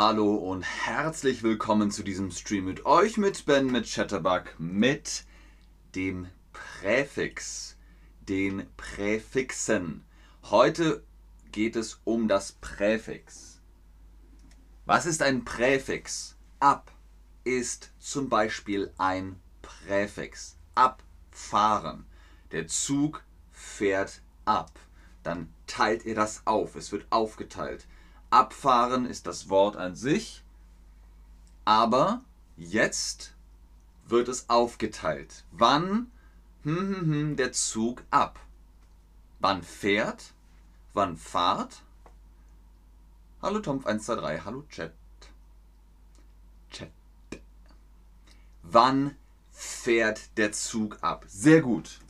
Hallo und herzlich willkommen zu diesem Stream mit euch, mit Ben, mit Chatterbug, mit dem Präfix, den Präfixen. Heute geht es um das Präfix. Was ist ein Präfix? Ab ist zum Beispiel ein Präfix. Abfahren. Der Zug fährt ab. Dann teilt ihr das auf. Es wird aufgeteilt. Abfahren ist das Wort an sich, aber jetzt wird es aufgeteilt. Wann hm, hm, hm, der Zug ab? Wann fährt? Wann fahrt? Hallo Tomf123, hallo Chat. Chat. Wann fährt der Zug ab? Sehr gut.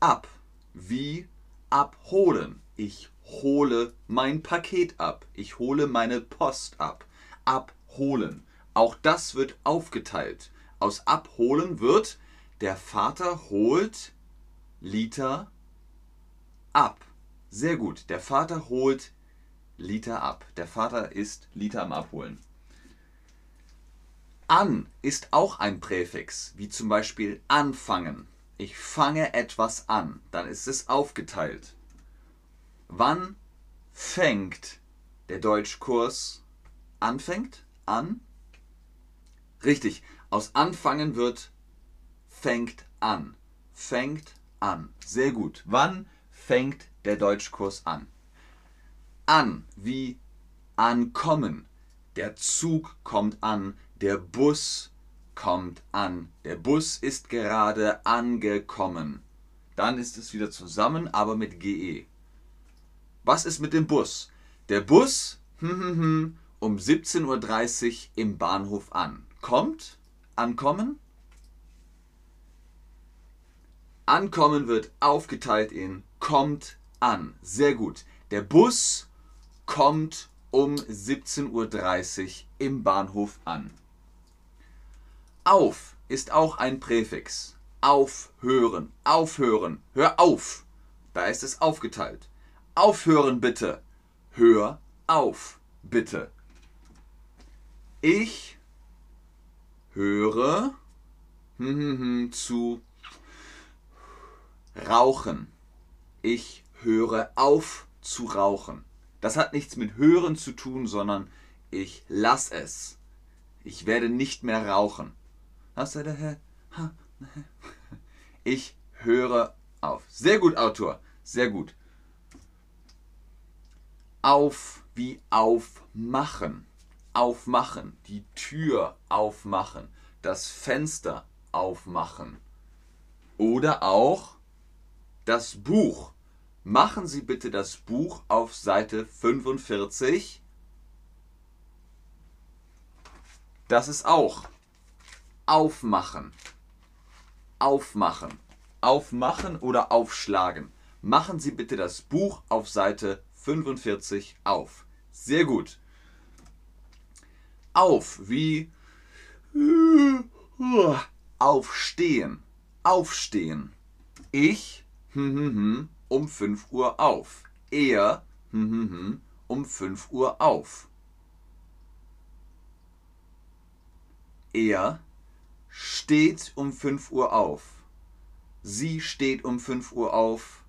Ab. Wie abholen. Ich hole mein Paket ab. Ich hole meine Post ab. Abholen. Auch das wird aufgeteilt. Aus abholen wird der Vater holt Liter ab. Sehr gut. Der Vater holt Liter ab. Der Vater ist Liter am Abholen. An ist auch ein Präfix, wie zum Beispiel anfangen. Ich fange etwas an, dann ist es aufgeteilt. Wann fängt der Deutschkurs anfängt? An? Richtig, aus anfangen wird fängt an. Fängt an. Sehr gut. Wann fängt der Deutschkurs an? An wie ankommen. Der Zug kommt an, der Bus kommt an. Der Bus ist gerade angekommen. Dann ist es wieder zusammen, aber mit GE. Was ist mit dem Bus? Der Bus hm, hm, hm, um 17.30 Uhr im Bahnhof an. Kommt? Ankommen? Ankommen wird aufgeteilt in kommt an. Sehr gut. Der Bus kommt um 17.30 Uhr im Bahnhof an. Auf ist auch ein Präfix. Aufhören, aufhören, hör auf. Da ist es aufgeteilt. Aufhören bitte. Hör auf bitte. Ich höre hm, hm, hm, zu rauchen. Ich höre auf zu rauchen. Das hat nichts mit hören zu tun, sondern ich lass es. Ich werde nicht mehr rauchen. Ich höre auf. Sehr gut, Autor. Sehr gut auf wie aufmachen. Aufmachen, die Tür aufmachen, das Fenster aufmachen. Oder auch das Buch. Machen Sie bitte das Buch auf Seite 45. Das ist auch aufmachen. Aufmachen. Aufmachen oder aufschlagen. Machen Sie bitte das Buch auf Seite 45 auf. Sehr gut. Auf wie aufstehen. Aufstehen. Ich um 5 Uhr auf. Er um 5 Uhr auf. Er steht um 5 Uhr auf. Sie steht um 5 Uhr auf.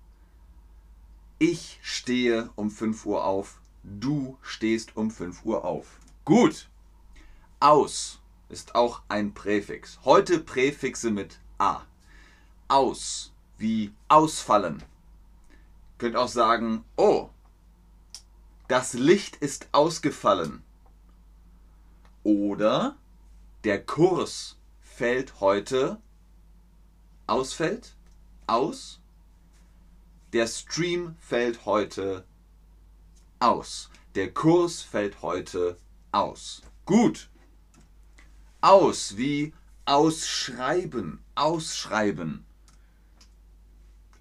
Ich stehe um 5 Uhr auf. Du stehst um 5 Uhr auf. Gut. Aus ist auch ein Präfix. Heute Präfixe mit a. Aus wie ausfallen. Könnt auch sagen, oh, das Licht ist ausgefallen. Oder der Kurs fällt heute ausfällt, aus der Stream fällt heute aus. Der Kurs fällt heute aus. Gut. Aus wie ausschreiben. Ausschreiben.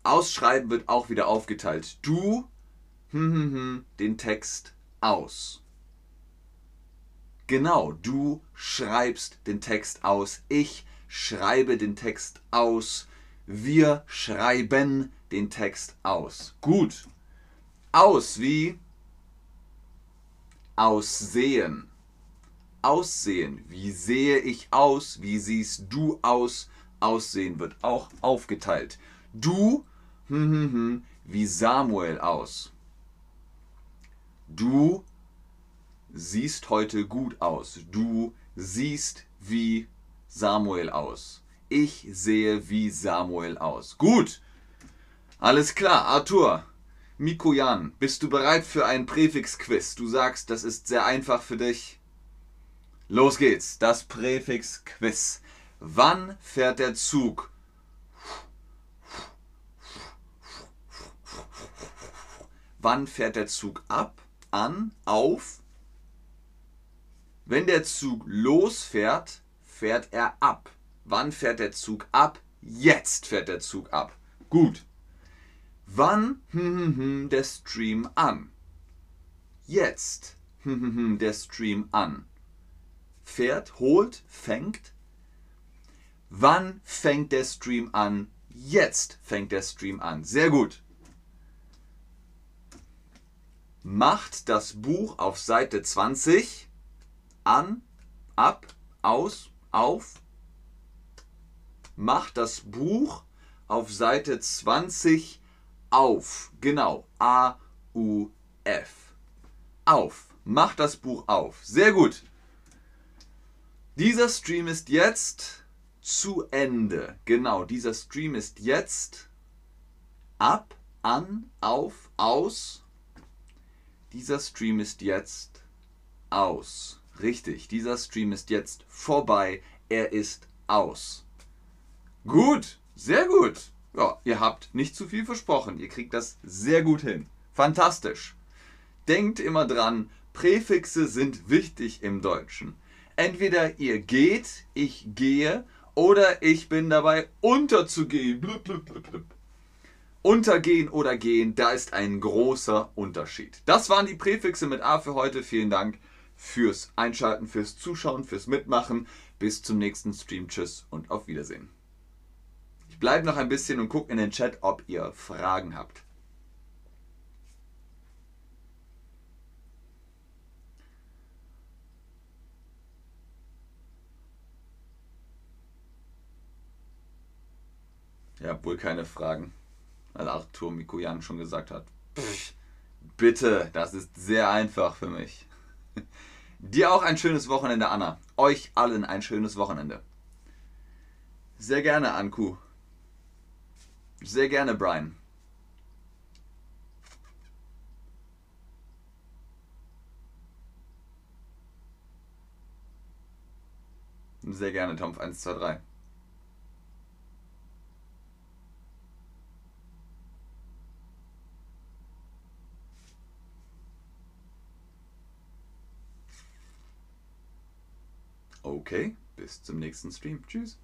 Ausschreiben wird auch wieder aufgeteilt. Du hm, hm, hm, den Text aus. Genau, du schreibst den Text aus. Ich schreibe den Text aus. Wir schreiben den Text aus. Gut. Aus wie aussehen. Aussehen. Wie sehe ich aus? Wie siehst du aus? Aussehen wird auch aufgeteilt. Du, hm, hm, hm, wie Samuel aus. Du siehst heute gut aus. Du siehst wie Samuel aus. Ich sehe wie Samuel aus. Gut. Alles klar, Arthur. Mikoyan, bist du bereit für ein Präfix-Quiz? Du sagst, das ist sehr einfach für dich. Los geht's, das Präfix-Quiz. Wann fährt der Zug? Wann fährt der Zug ab, an, auf? Wenn der Zug losfährt, fährt er ab. Wann fährt der Zug ab? Jetzt fährt der Zug ab. Gut. Wann hm, hm, hm, der Stream an? Jetzt der Stream an. Fährt, holt, fängt. Wann fängt der Stream an? Jetzt fängt der Stream an. Sehr gut. Macht das Buch auf Seite 20 an, ab, aus, auf. Macht das Buch auf Seite 20 auf. Genau. A, U, F. Auf. Macht das Buch auf. Sehr gut. Dieser Stream ist jetzt zu Ende. Genau, dieser Stream ist jetzt ab, an, auf, aus. Dieser Stream ist jetzt aus. Richtig, dieser Stream ist jetzt vorbei. Er ist aus. Gut, sehr gut. Ja, ihr habt nicht zu viel versprochen. Ihr kriegt das sehr gut hin. Fantastisch. Denkt immer dran, Präfixe sind wichtig im Deutschen. Entweder ihr geht, ich gehe, oder ich bin dabei unterzugehen. Blub, blub, blub. Untergehen oder gehen, da ist ein großer Unterschied. Das waren die Präfixe mit A für heute. Vielen Dank fürs Einschalten, fürs Zuschauen, fürs Mitmachen. Bis zum nächsten Stream. Tschüss und auf Wiedersehen. Ich bleibe noch ein bisschen und gucke in den Chat, ob ihr Fragen habt. Ja, wohl keine Fragen, weil Arthur Mikoyan schon gesagt hat. Pff, bitte, das ist sehr einfach für mich. Dir auch ein schönes Wochenende, Anna. Euch allen ein schönes Wochenende. Sehr gerne, Anku. Sehr gerne, Brian. Sehr gerne, Tom 123. Okay, bis zum nächsten Stream. Tschüss.